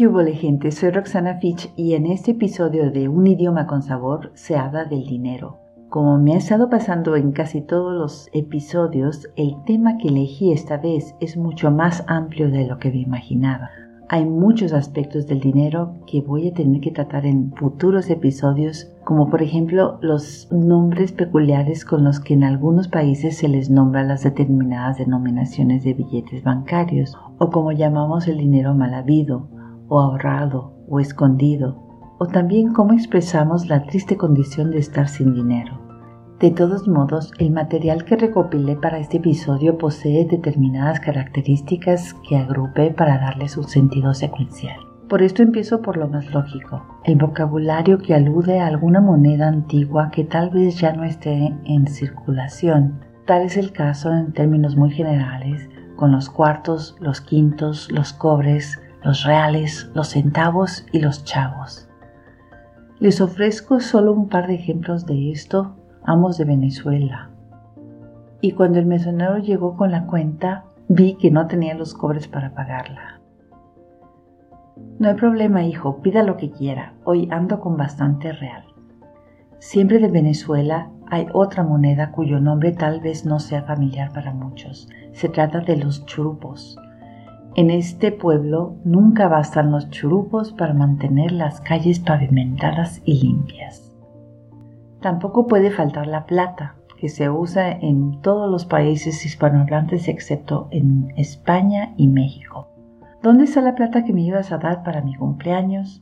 ¿Qué hubo, gente? Soy Roxana Fitch y en este episodio de Un idioma con sabor se habla del dinero. Como me ha estado pasando en casi todos los episodios, el tema que elegí esta vez es mucho más amplio de lo que me imaginaba. Hay muchos aspectos del dinero que voy a tener que tratar en futuros episodios, como por ejemplo los nombres peculiares con los que en algunos países se les nombra las determinadas denominaciones de billetes bancarios, o como llamamos el dinero mal habido, o ahorrado, o escondido, o también cómo expresamos la triste condición de estar sin dinero. De todos modos, el material que recopilé para este episodio posee determinadas características que agrupé para darles un sentido secuencial. Por esto empiezo por lo más lógico, el vocabulario que alude a alguna moneda antigua que tal vez ya no esté en circulación. Tal es el caso en términos muy generales con los cuartos, los quintos, los cobres, los reales, los centavos y los chavos. Les ofrezco solo un par de ejemplos de esto Amos de Venezuela. Y cuando el mesonero llegó con la cuenta, vi que no tenía los cobres para pagarla. No hay problema, hijo, pida lo que quiera. Hoy ando con bastante real. Siempre de Venezuela hay otra moneda cuyo nombre tal vez no sea familiar para muchos. Se trata de los churupos. En este pueblo nunca bastan los churupos para mantener las calles pavimentadas y limpias. Tampoco puede faltar la plata, que se usa en todos los países hispanohablantes excepto en España y México. ¿Dónde está la plata que me ibas a dar para mi cumpleaños?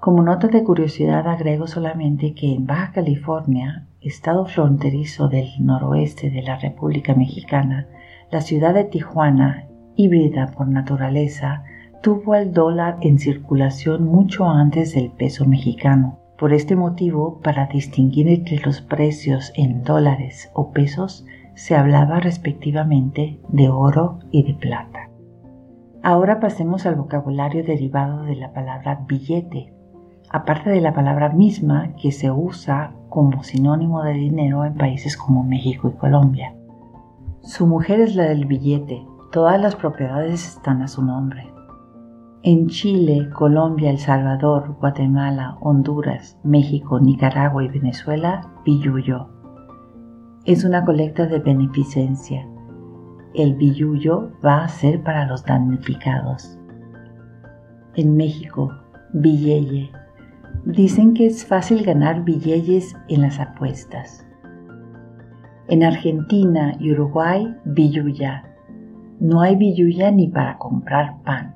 Como nota de curiosidad agrego solamente que en Baja California, estado fronterizo del noroeste de la República Mexicana, la ciudad de Tijuana, híbrida por naturaleza, tuvo el dólar en circulación mucho antes del peso mexicano. Por este motivo, para distinguir entre los precios en dólares o pesos, se hablaba respectivamente de oro y de plata. Ahora pasemos al vocabulario derivado de la palabra billete, aparte de la palabra misma que se usa como sinónimo de dinero en países como México y Colombia. Su mujer es la del billete, todas las propiedades están a su nombre. En Chile, Colombia, El Salvador, Guatemala, Honduras, México, Nicaragua y Venezuela, Billuyo. Es una colecta de beneficencia. El billuyo va a ser para los damnificados. En México, Villeye. Dicen que es fácil ganar billeyes en las apuestas. En Argentina y Uruguay, billuya. No hay billuya ni para comprar pan.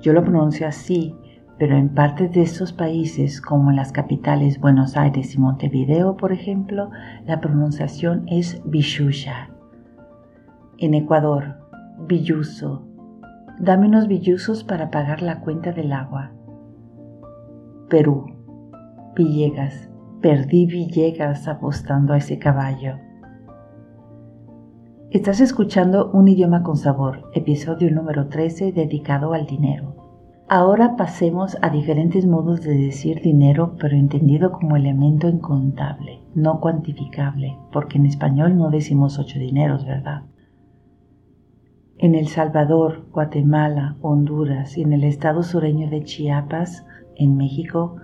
Yo lo pronuncio así, pero en partes de estos países, como en las capitales Buenos Aires y Montevideo, por ejemplo, la pronunciación es billuya. En Ecuador, billuso. Dame unos billuzos para pagar la cuenta del agua. Perú, Villegas. Perdí Villegas apostando a ese caballo. Estás escuchando Un idioma con sabor, episodio número 13 dedicado al dinero. Ahora pasemos a diferentes modos de decir dinero, pero entendido como elemento incontable, no cuantificable, porque en español no decimos ocho dineros, ¿verdad? En El Salvador, Guatemala, Honduras y en el estado sureño de Chiapas, en México,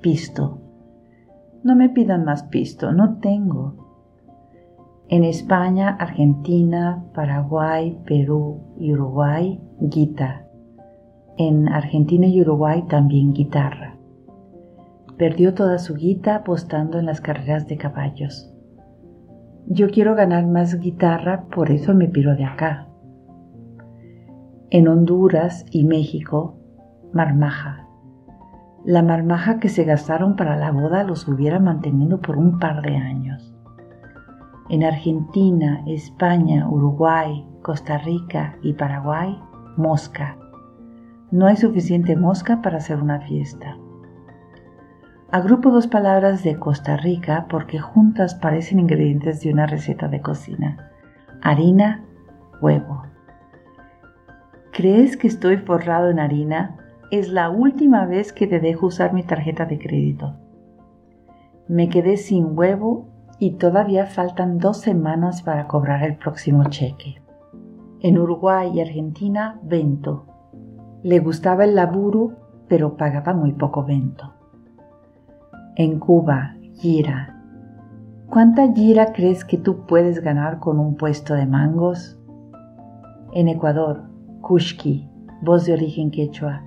pisto. No me pidan más pisto, no tengo. En España, Argentina, Paraguay, Perú y Uruguay, guita. En Argentina y Uruguay también guitarra. Perdió toda su guita apostando en las carreras de caballos. Yo quiero ganar más guitarra, por eso me piro de acá. En Honduras y México, marmaja. La marmaja que se gastaron para la boda los hubiera mantenido por un par de años en Argentina, España, Uruguay, Costa Rica y Paraguay, mosca. No hay suficiente mosca para hacer una fiesta. Agrupo dos palabras de Costa Rica porque juntas parecen ingredientes de una receta de cocina. Harina, huevo. ¿Crees que estoy forrado en harina? Es la última vez que te dejo usar mi tarjeta de crédito. Me quedé sin huevo y todavía faltan dos semanas para cobrar el próximo cheque. En Uruguay y Argentina, vento. Le gustaba el laburo, pero pagaba muy poco vento. En Cuba, gira. ¿Cuánta gira crees que tú puedes ganar con un puesto de mangos? En Ecuador, Kushki, voz de origen quechua.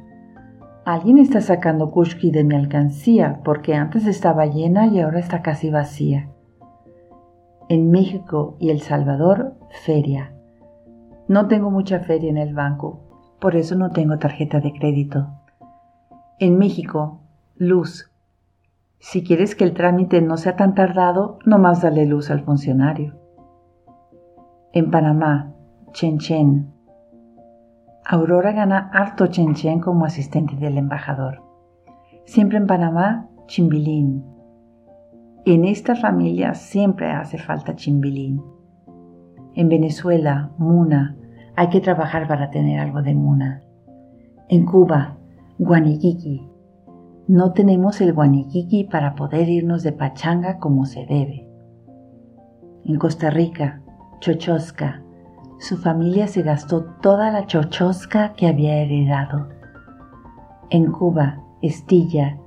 Alguien está sacando Kushki de mi alcancía porque antes estaba llena y ahora está casi vacía. En México y El Salvador, feria. No tengo mucha feria en el banco, por eso no tengo tarjeta de crédito. En México, luz. Si quieres que el trámite no sea tan tardado, no más dale luz al funcionario. En Panamá, Chen Chen. Aurora gana harto Chen Chen como asistente del embajador. Siempre en Panamá, Chimbilín. En esta familia siempre hace falta Chimbilín. En Venezuela, Muna. Hay que trabajar para tener algo de Muna. En Cuba, Guaniquiqui. No tenemos el Guaniquiqui para poder irnos de pachanga como se debe. En Costa Rica, Chochosca. Su familia se gastó toda la chochosca que había heredado. En Cuba, Estilla.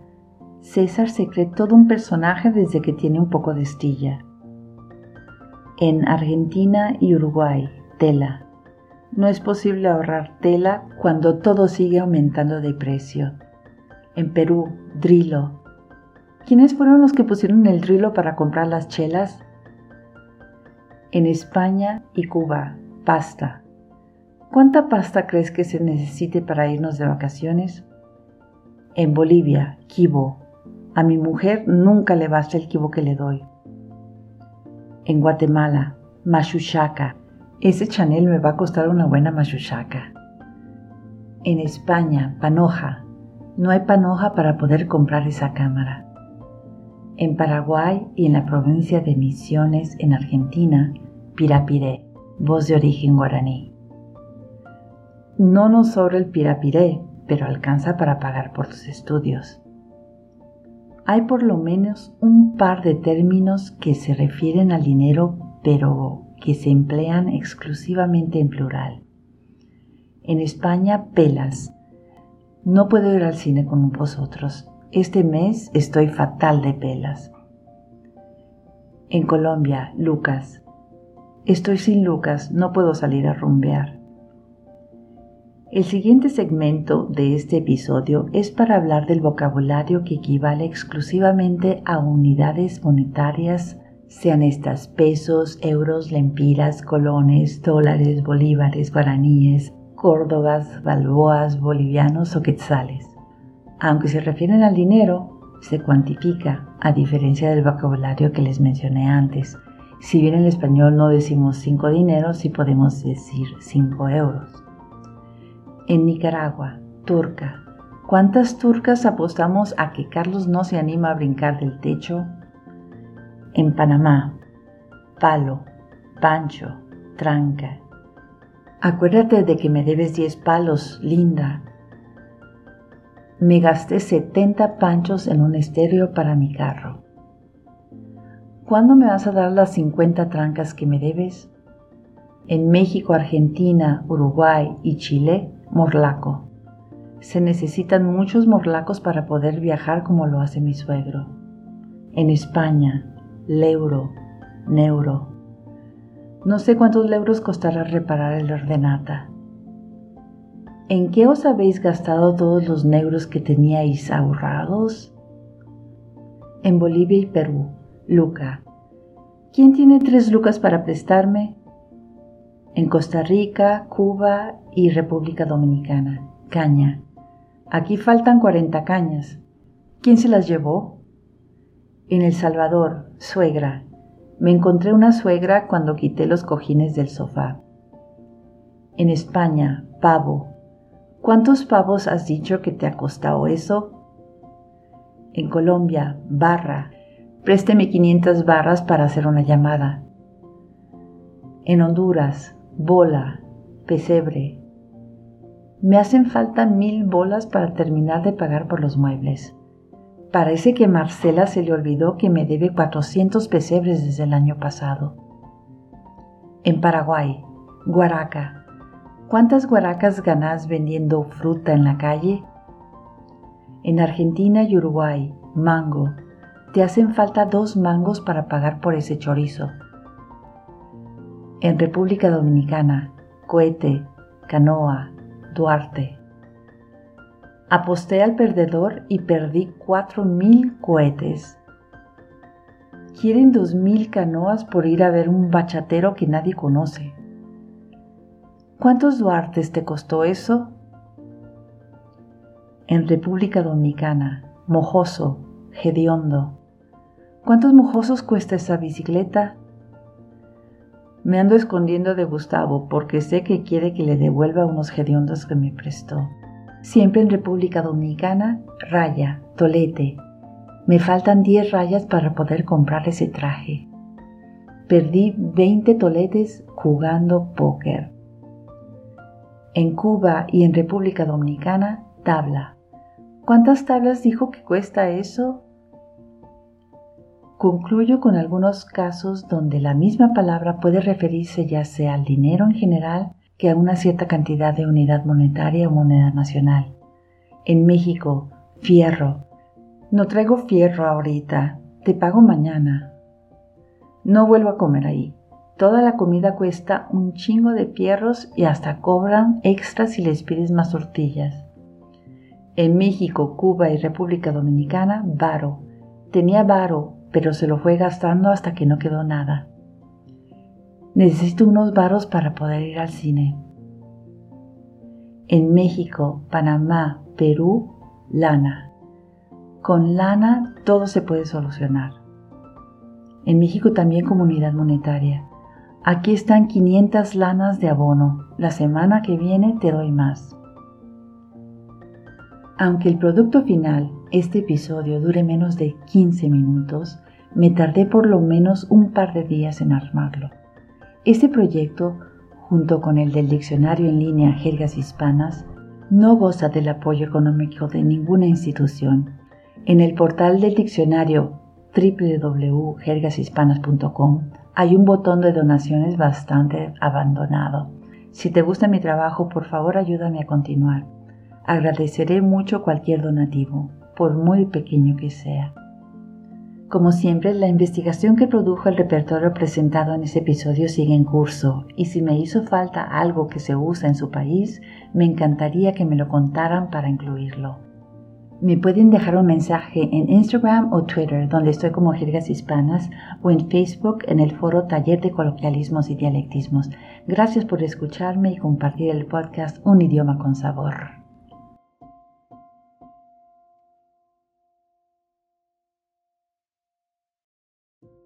César se cree todo un personaje desde que tiene un poco de estilla. En Argentina y Uruguay, tela. No es posible ahorrar tela cuando todo sigue aumentando de precio. En Perú, drilo. ¿Quiénes fueron los que pusieron el drilo para comprar las chelas? En España y Cuba, pasta. ¿Cuánta pasta crees que se necesite para irnos de vacaciones? En Bolivia, kibo. A mi mujer nunca le basta el kibo que le doy. En Guatemala, machuchaca. Ese Chanel me va a costar una buena machuchaca. En España, panoja. No hay panoja para poder comprar esa cámara. En Paraguay y en la provincia de Misiones, en Argentina, pirapiré, voz de origen guaraní. No nos sobra el pirapiré, pero alcanza para pagar por tus estudios. Hay por lo menos un par de términos que se refieren al dinero, pero que se emplean exclusivamente en plural. En España, pelas. No puedo ir al cine con vosotros. Este mes estoy fatal de pelas. En Colombia, Lucas. Estoy sin Lucas, no puedo salir a rumbear. El siguiente segmento de este episodio es para hablar del vocabulario que equivale exclusivamente a unidades monetarias sean estas pesos, euros, lempiras, colones, dólares, bolívares, guaraníes, córdobas, balboas, bolivianos o quetzales. Aunque se refieren al dinero, se cuantifica, a diferencia del vocabulario que les mencioné antes. Si bien en español no decimos cinco dineros, sí podemos decir cinco euros. En Nicaragua, turca. ¿Cuántas turcas apostamos a que Carlos no se anima a brincar del techo en Panamá, palo, pancho, tranca. Acuérdate de que me debes 10 palos, linda. Me gasté 70 panchos en un estéreo para mi carro. ¿Cuándo me vas a dar las 50 trancas que me debes? En México, Argentina, Uruguay y Chile, morlaco. Se necesitan muchos morlacos para poder viajar como lo hace mi suegro. En España, leuro, neuro. No sé cuántos euros costará reparar el ordenata. ¿En qué os habéis gastado todos los neuros que teníais ahorrados? En Bolivia y Perú, Luca. ¿Quién tiene tres lucas para prestarme? En Costa Rica, Cuba y República Dominicana, caña. Aquí faltan 40 cañas. ¿Quién se las llevó? En El Salvador, suegra. Me encontré una suegra cuando quité los cojines del sofá. En España, pavo. ¿Cuántos pavos has dicho que te ha costado eso? En Colombia, barra. Présteme 500 barras para hacer una llamada. En Honduras, bola, pesebre. Me hacen falta mil bolas para terminar de pagar por los muebles. Parece que Marcela se le olvidó que me debe 400 pesebres desde el año pasado. En Paraguay, Guaraca. ¿Cuántas guaracas ganás vendiendo fruta en la calle? En Argentina y Uruguay, mango. Te hacen falta dos mangos para pagar por ese chorizo. En República Dominicana, cohete, canoa, Duarte. Aposté al perdedor y perdí cuatro mil cohetes. Quieren dos mil canoas por ir a ver un bachatero que nadie conoce. ¿Cuántos Duartes te costó eso? En República Dominicana, mojoso, hediondo. ¿Cuántos mojosos cuesta esa bicicleta? Me ando escondiendo de Gustavo porque sé que quiere que le devuelva unos hediondos que me prestó. Siempre en República Dominicana, raya, tolete. Me faltan 10 rayas para poder comprar ese traje. Perdí 20 toletes jugando póker. En Cuba y en República Dominicana, tabla. ¿Cuántas tablas dijo que cuesta eso? Concluyo con algunos casos donde la misma palabra puede referirse ya sea al dinero en general que a una cierta cantidad de unidad monetaria o moneda nacional. En México, fierro. No traigo fierro ahorita, te pago mañana. No vuelvo a comer ahí. Toda la comida cuesta un chingo de fierros y hasta cobran extra si les pides más tortillas. En México, Cuba y República Dominicana, varo. Tenía varo, pero se lo fue gastando hasta que no quedó nada. Necesito unos varos para poder ir al cine. En México, Panamá, Perú, lana. Con lana todo se puede solucionar. En México también comunidad monetaria. Aquí están 500 lanas de abono. La semana que viene te doy más. Aunque el producto final, este episodio, dure menos de 15 minutos, me tardé por lo menos un par de días en armarlo. Este proyecto, junto con el del diccionario en línea Jergas Hispanas, no goza del apoyo económico de ninguna institución. En el portal del diccionario www.jergashispanas.com hay un botón de donaciones bastante abandonado. Si te gusta mi trabajo, por favor ayúdame a continuar. Agradeceré mucho cualquier donativo, por muy pequeño que sea. Como siempre, la investigación que produjo el repertorio presentado en ese episodio sigue en curso y si me hizo falta algo que se usa en su país, me encantaría que me lo contaran para incluirlo. Me pueden dejar un mensaje en Instagram o Twitter, donde estoy como Jergas Hispanas, o en Facebook en el foro Taller de Coloquialismos y Dialectismos. Gracias por escucharme y compartir el podcast Un idioma con sabor.